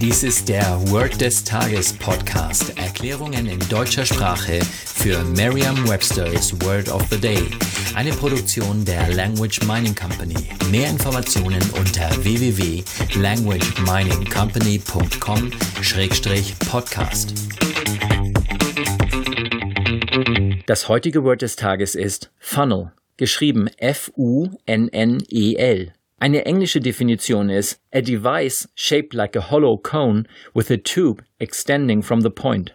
Dies ist der Word des Tages Podcast. Erklärungen in deutscher Sprache für Merriam-Webster's Word of the Day. Eine Produktion der Language Mining Company. Mehr Informationen unter www.languageminingcompany.com-podcast. Das heutige Word des Tages ist Funnel, geschrieben F-U-N-N-E-L. Eine englische Definition ist a device shaped like a hollow cone with a tube extending from the point.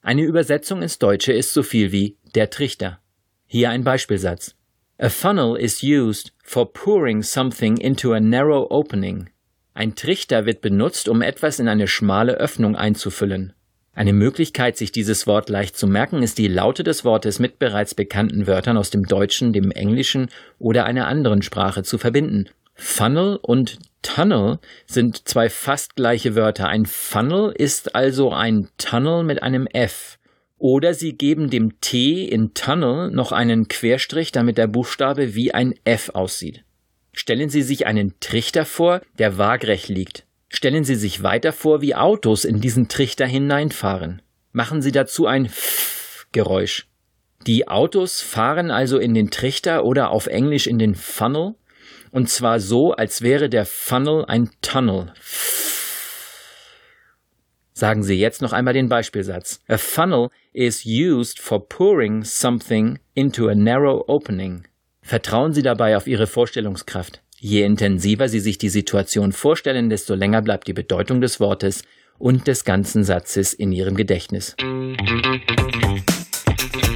Eine Übersetzung ins Deutsche ist so viel wie der Trichter. Hier ein Beispielsatz. A funnel is used for pouring something into a narrow opening. Ein Trichter wird benutzt, um etwas in eine schmale Öffnung einzufüllen. Eine Möglichkeit, sich dieses Wort leicht zu merken, ist die Laute des Wortes mit bereits bekannten Wörtern aus dem Deutschen, dem Englischen oder einer anderen Sprache zu verbinden. Funnel und Tunnel sind zwei fast gleiche Wörter. Ein Funnel ist also ein Tunnel mit einem F. Oder Sie geben dem T in Tunnel noch einen Querstrich, damit der Buchstabe wie ein F aussieht. Stellen Sie sich einen Trichter vor, der waagrecht liegt. Stellen Sie sich weiter vor, wie Autos in diesen Trichter hineinfahren. Machen Sie dazu ein F-Geräusch. Die Autos fahren also in den Trichter oder auf Englisch in den Funnel, und zwar so, als wäre der Funnel ein Tunnel. Sagen Sie jetzt noch einmal den Beispielsatz. A funnel is used for pouring something into a narrow opening. Vertrauen Sie dabei auf Ihre Vorstellungskraft. Je intensiver Sie sich die Situation vorstellen, desto länger bleibt die Bedeutung des Wortes und des ganzen Satzes in Ihrem Gedächtnis.